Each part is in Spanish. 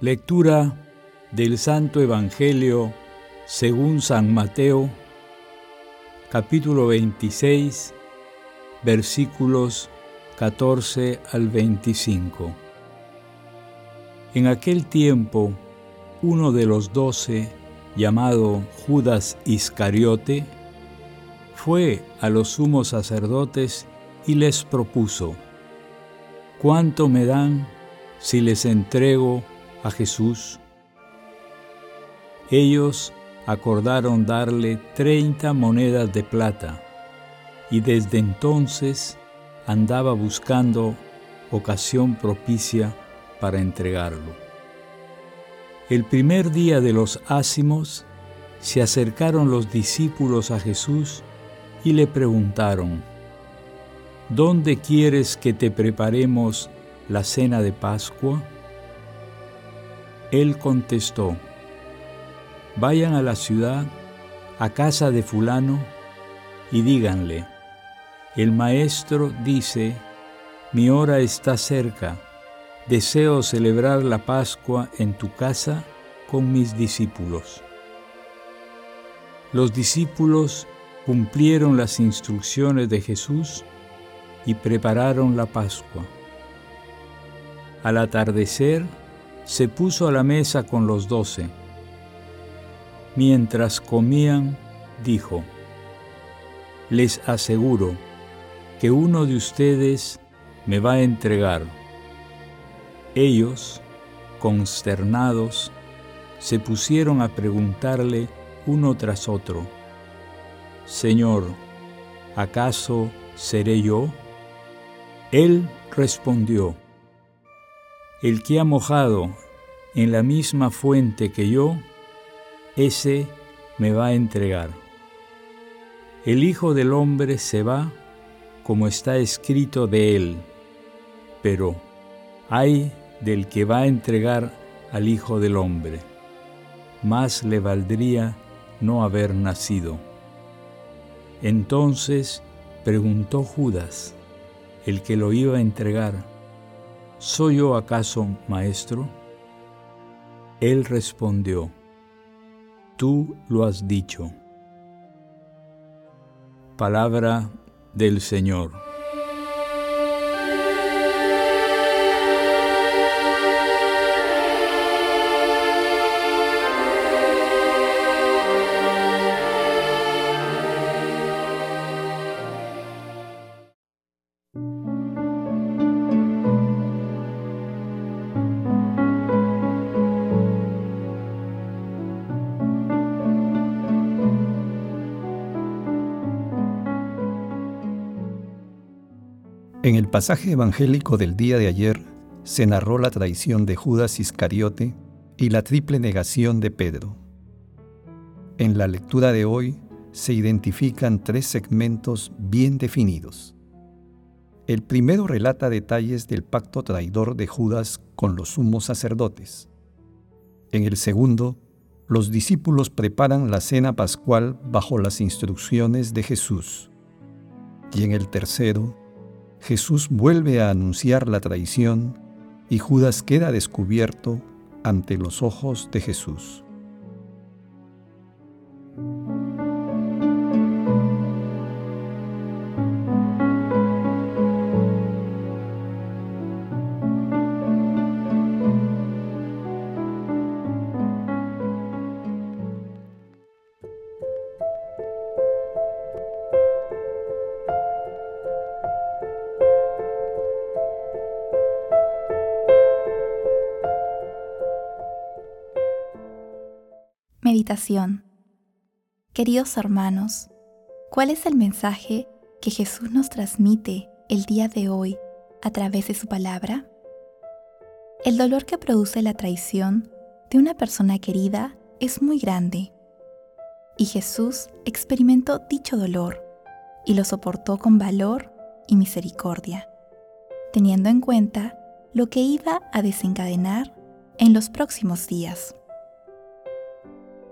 Lectura del Santo Evangelio según San Mateo, capítulo 26, versículos 14 al 25. En aquel tiempo, uno de los doce, llamado Judas Iscariote, fue a los sumos sacerdotes y les propuso, ¿cuánto me dan si les entrego a Jesús, ellos acordaron darle treinta monedas de plata y desde entonces andaba buscando ocasión propicia para entregarlo. El primer día de los ácimos se acercaron los discípulos a Jesús y le preguntaron, ¿Dónde quieres que te preparemos la cena de Pascua? Él contestó, vayan a la ciudad, a casa de fulano, y díganle, el maestro dice, mi hora está cerca, deseo celebrar la Pascua en tu casa con mis discípulos. Los discípulos cumplieron las instrucciones de Jesús y prepararon la Pascua. Al atardecer, se puso a la mesa con los doce. Mientras comían, dijo, les aseguro que uno de ustedes me va a entregar. Ellos, consternados, se pusieron a preguntarle uno tras otro, Señor, ¿acaso seré yo? Él respondió, el que ha mojado en la misma fuente que yo, ese me va a entregar. El Hijo del Hombre se va como está escrito de él, pero hay del que va a entregar al Hijo del Hombre. Más le valdría no haber nacido. Entonces preguntó Judas, el que lo iba a entregar, ¿Soy yo acaso maestro? Él respondió, Tú lo has dicho. Palabra del Señor. En el pasaje evangélico del día de ayer se narró la traición de Judas Iscariote y la triple negación de Pedro. En la lectura de hoy se identifican tres segmentos bien definidos. El primero relata detalles del pacto traidor de Judas con los sumos sacerdotes. En el segundo, los discípulos preparan la cena pascual bajo las instrucciones de Jesús. Y en el tercero, Jesús vuelve a anunciar la traición y Judas queda descubierto ante los ojos de Jesús. Queridos hermanos, ¿cuál es el mensaje que Jesús nos transmite el día de hoy a través de su palabra? El dolor que produce la traición de una persona querida es muy grande. Y Jesús experimentó dicho dolor y lo soportó con valor y misericordia, teniendo en cuenta lo que iba a desencadenar en los próximos días.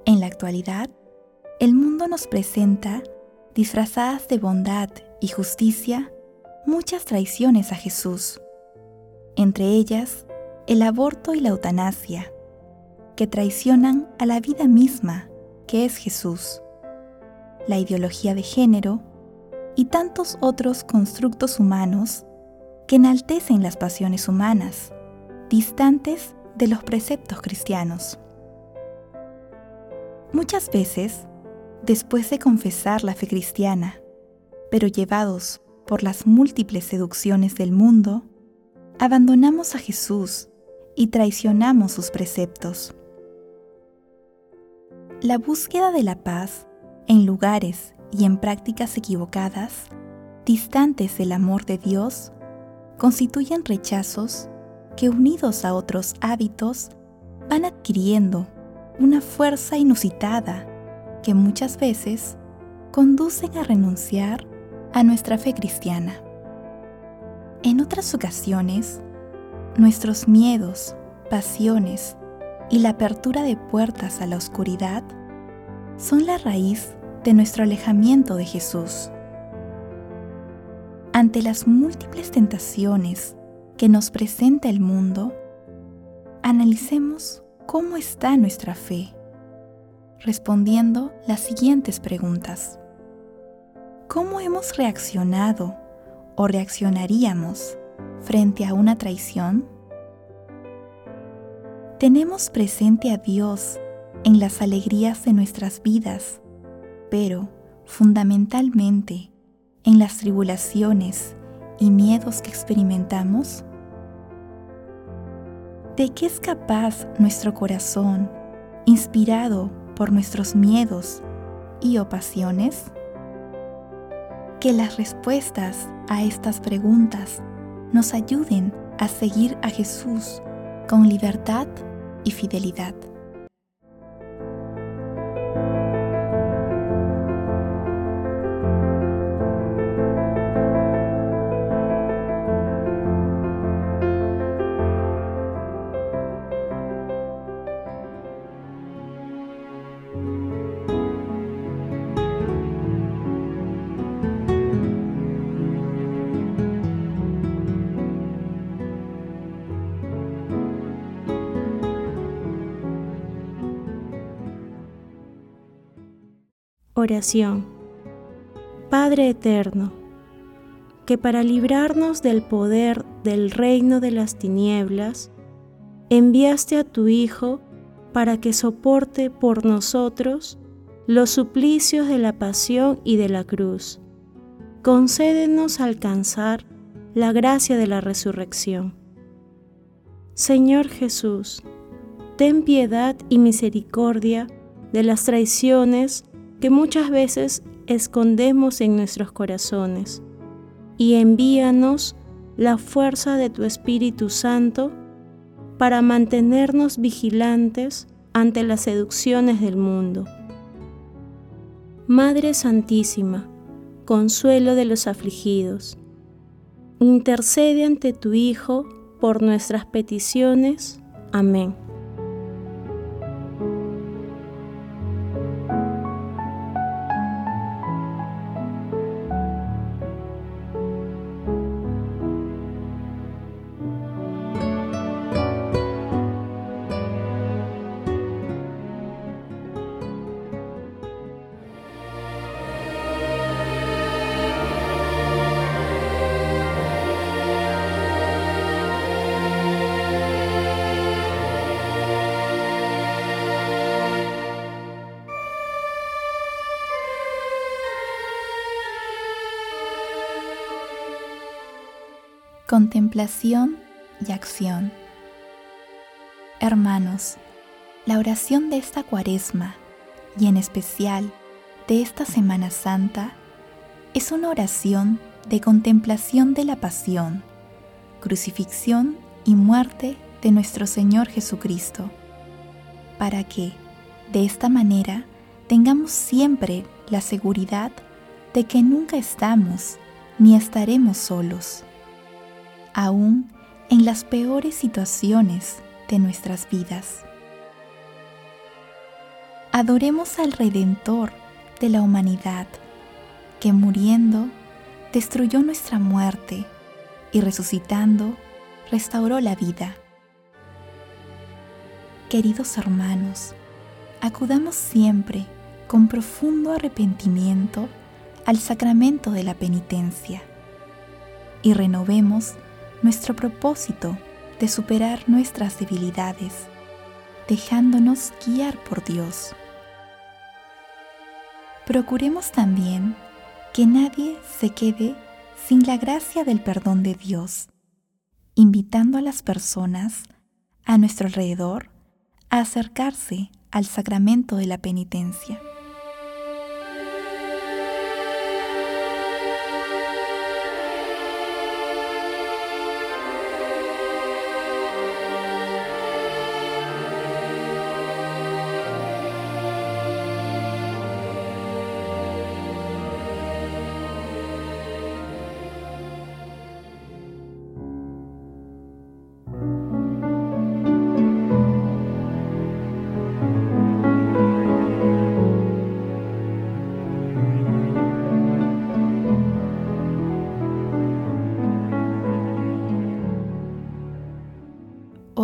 En la actualidad, el mundo nos presenta, disfrazadas de bondad y justicia, muchas traiciones a Jesús, entre ellas el aborto y la eutanasia, que traicionan a la vida misma que es Jesús, la ideología de género y tantos otros constructos humanos que enaltecen las pasiones humanas, distantes de los preceptos cristianos. Muchas veces, después de confesar la fe cristiana, pero llevados por las múltiples seducciones del mundo, abandonamos a Jesús y traicionamos sus preceptos. La búsqueda de la paz en lugares y en prácticas equivocadas, distantes del amor de Dios, constituyen rechazos que unidos a otros hábitos van adquiriendo una fuerza inusitada que muchas veces conducen a renunciar a nuestra fe cristiana. En otras ocasiones, nuestros miedos, pasiones y la apertura de puertas a la oscuridad son la raíz de nuestro alejamiento de Jesús. Ante las múltiples tentaciones que nos presenta el mundo, analicemos cómo está nuestra fe respondiendo las siguientes preguntas. ¿Cómo hemos reaccionado o reaccionaríamos frente a una traición? Tenemos presente a Dios en las alegrías de nuestras vidas, pero fundamentalmente en las tribulaciones y miedos que experimentamos? ¿De qué es capaz nuestro corazón, inspirado por nuestros miedos y o pasiones? Que las respuestas a estas preguntas nos ayuden a seguir a Jesús con libertad y fidelidad. Oración. Padre Eterno, que para librarnos del poder del reino de las tinieblas, enviaste a tu Hijo para que soporte por nosotros los suplicios de la pasión y de la cruz. Concédenos alcanzar la gracia de la resurrección. Señor Jesús, ten piedad y misericordia de las traiciones que muchas veces escondemos en nuestros corazones y envíanos la fuerza de tu Espíritu Santo para mantenernos vigilantes ante las seducciones del mundo. Madre Santísima, consuelo de los afligidos, intercede ante tu Hijo por nuestras peticiones. Amén. Contemplación y acción. Hermanos, la oración de esta cuaresma y en especial de esta Semana Santa es una oración de contemplación de la pasión, crucifixión y muerte de nuestro Señor Jesucristo, para que, de esta manera, tengamos siempre la seguridad de que nunca estamos ni estaremos solos, aún en las peores situaciones de nuestras vidas. Adoremos al Redentor de la humanidad, que muriendo destruyó nuestra muerte y resucitando restauró la vida. Queridos hermanos, acudamos siempre con profundo arrepentimiento al sacramento de la penitencia y renovemos nuestro propósito de superar nuestras debilidades, dejándonos guiar por Dios. Procuremos también que nadie se quede sin la gracia del perdón de Dios, invitando a las personas a nuestro alrededor a acercarse al sacramento de la penitencia.